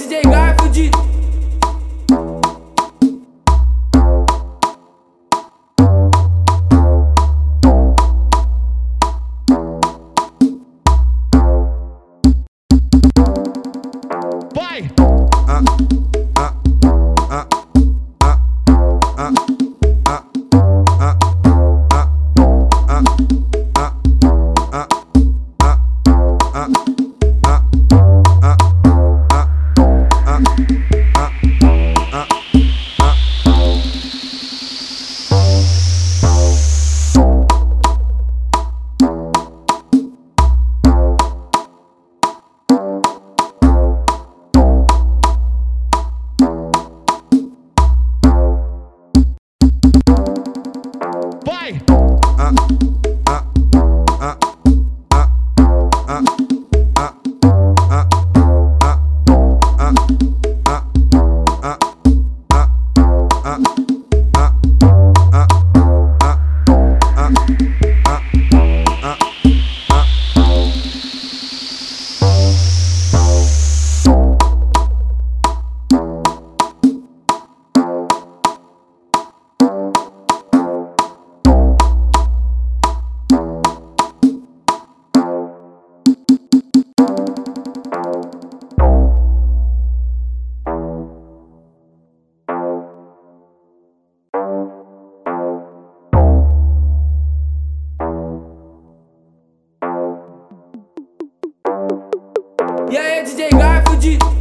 Saúde. Vai! Ah. E aí, DJ Garfield?